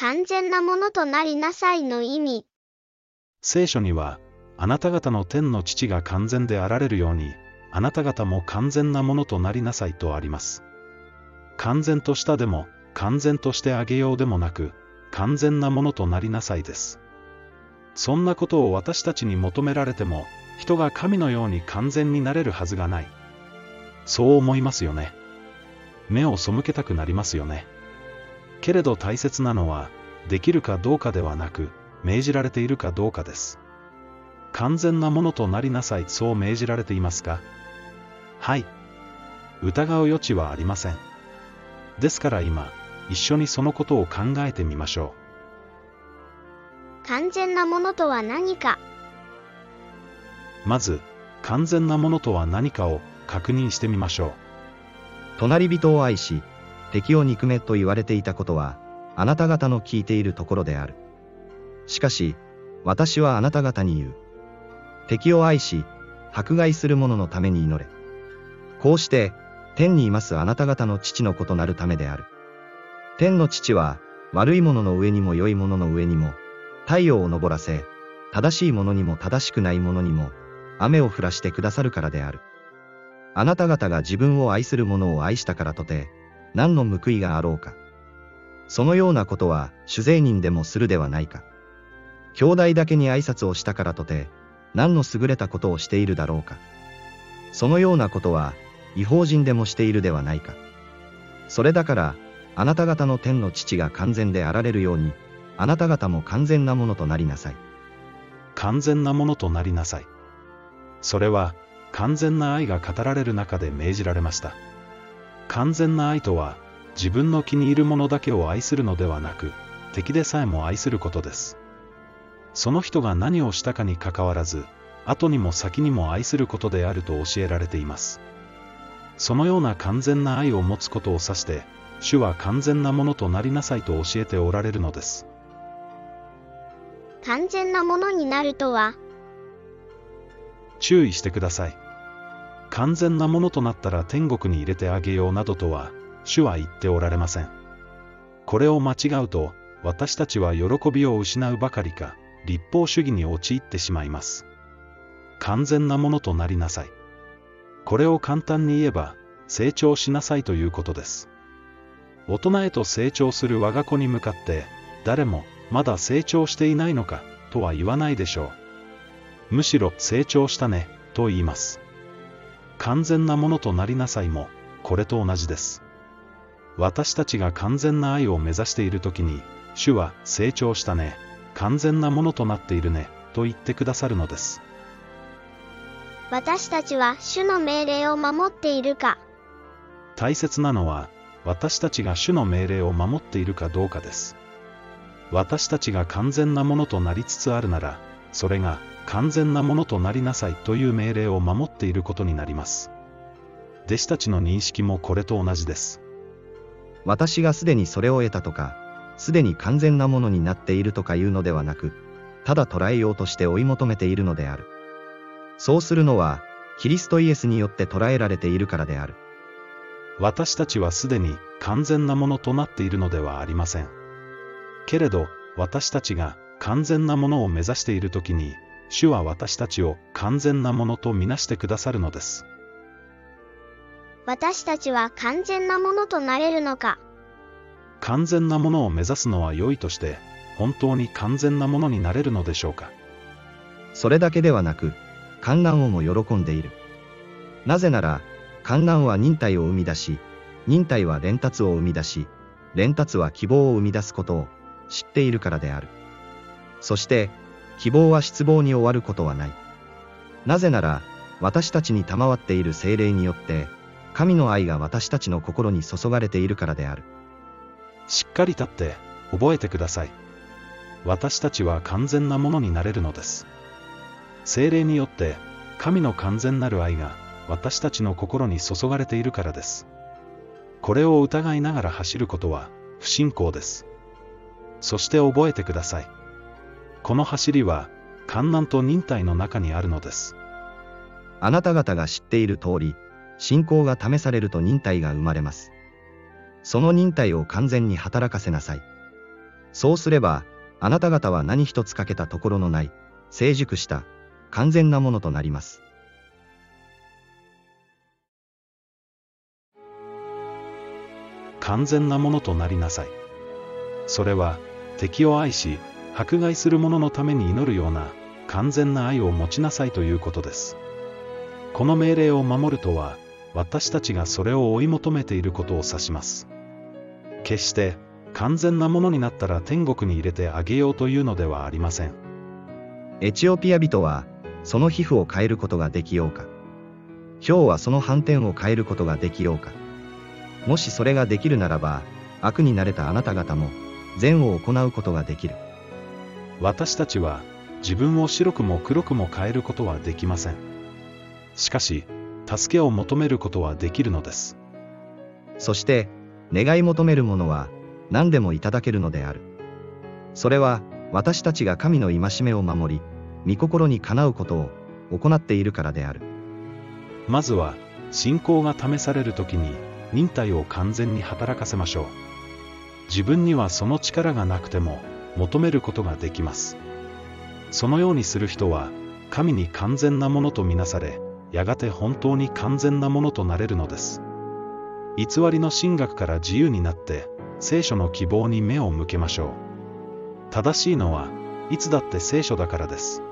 完全なものとなりなさいの意味。聖書には、あなた方の天の父が完全であられるように、あなた方も完全なものとなりなさいとあります。完全としたでも、完全としてあげようでもなく、完全なものとなりなさいです。そんなことを私たちに求められても、人が神のように完全になれるはずがない。そう思いますよね。目を背けたくなりますよね。けれど大切なのは、できるかどうかではなく、命じられているかどうかです。完全なものとなりなさい、そう命じられていますかはい。疑う余地はありません。ですから今、一緒にそのことを考えてみましょう。完全なものとは何か？まず、完全なものとは何かを確認してみましょう。隣人を愛し、敵を憎めと言われていたことは、あなた方の聞いているところである。しかし、私はあなた方に言う。敵を愛し、迫害する者のために祈れ。こうして、天にいますあなた方の父のことなるためである。天の父は、悪い者の上にも良い者の上にも、太陽を昇らせ、正しい者にも正しくない者にも、雨を降らしてくださるからである。あなた方が自分を愛する者を愛したからとて、何の報いがあろうか。そのようなことは、主税人でもするではないか。兄弟だけに挨拶をしたからとて、何の優れたことをしているだろうか。そのようなことは、違法人でもしているではないか。それだから、あなた方の天の父が完全であられるように、あなた方も完全なものとなりなさい。完全なものとなりなさい。それは、完全な愛が語られる中で命じられました。完全な愛とは、自分の気に入るものだけを愛するのではなく、敵でさえも愛することです。その人が何をしたかにかかわらず、後にも先にも愛することであると教えられています。そのような完全な愛を持つことを指して、主は完全なものとなりなさいと教えておられるのです。完全なものになるとは？注意してください。完全なものとなったら天国に入れてあげようなどとは、主は言っておられません。これを間違うと、私たちは喜びを失うばかりか、立法主義に陥ってしまいます。完全なものとなりなさい。これを簡単に言えば、成長しなさいということです。大人へと成長する我が子に向かって、誰も、まだ成長していないのか、とは言わないでしょう。むしろ、成長したね、と言います。完全なものとなりなさいも、これと同じです。私たちが完全な愛を目指している時に、主は、成長したね、完全なものとなっているね、と言ってくださるのです。私たちは主の命令を守っているか大切なのは、私たちが主の命令を守っているかどうかです。私たちが完全なものとなりつつあるなら、それが完全なものとなりなさいという命令を守っていることになります。弟子たちの認識もこれと同じです。私がすでにそれを得たとか、すでに完全なものになっているとかいうのではなく、ただ捉えようとして追い求めているのである。そうするのは、キリストイエスによって捉えられているからである。私たちはすでに完全なものとなっているのではありません。けれど、私たちが完全なものを目指しているときに、主は私たちを完全なものとみなしてくださるのです。私たちは完全なものとなれるのか完全なものを目指すのは良いとして、本当に完全なものになれるのでしょうか。それだけではなく、観覧をも喜んでいる。なぜなら、観覧は忍耐を生み出し、忍耐は連達を生み出し、連達は希望を生み出すことを知っているからである。そして、希望は失望に終わることはない。なぜなら、私たちに賜っている精霊によって、神の愛が私たちの心に注がれているからである。しっかり立って覚えてください。私たちは完全なものになれるのです。精霊によって神の完全なる愛が私たちの心に注がれているからです。これを疑いながら走ることは不信仰です。そして覚えてください。この走りは、観難と忍耐の中にあるのです。あなた方が知っている通り、信仰が試されると忍耐が生まれます。その忍耐を完全に働かせなさい。そうすれば、あなた方は何一つ欠けたところのない、成熟した、完全なものとなります。完全なものとなりなさい。それは、敵を愛し、迫害する者のために祈るような、完全な愛を持ちなさいということです。この命令を守るとは、私たちがそれを追い求めていることを指します。決して、完全なものになったら天国に入れてあげようというのではありません。エチオピア人は、その皮膚を変えることができようか。豹はその斑点を変えることができようか。もしそれができるならば、悪になれたあなた方も、善を行うことができる。私たちは、自分を白くも黒くも変えることはできません。しかし、助けを求めることはできるのです。そして、願い求めるものは、何でもいただけるのである。それは、私たちが神の戒めを守り、御心にかなうことを行っているからである。まずは、信仰が試されるときに、忍耐を完全に働かせましょう。自分にはその力がなくても、求めることができます。そのようにする人は、神に完全なものとみなされ、やがて本当に完全なものとなれるのです。偽りの神学から自由になって、聖書の希望に目を向けましょう。正しいのは、いつだって聖書だからです。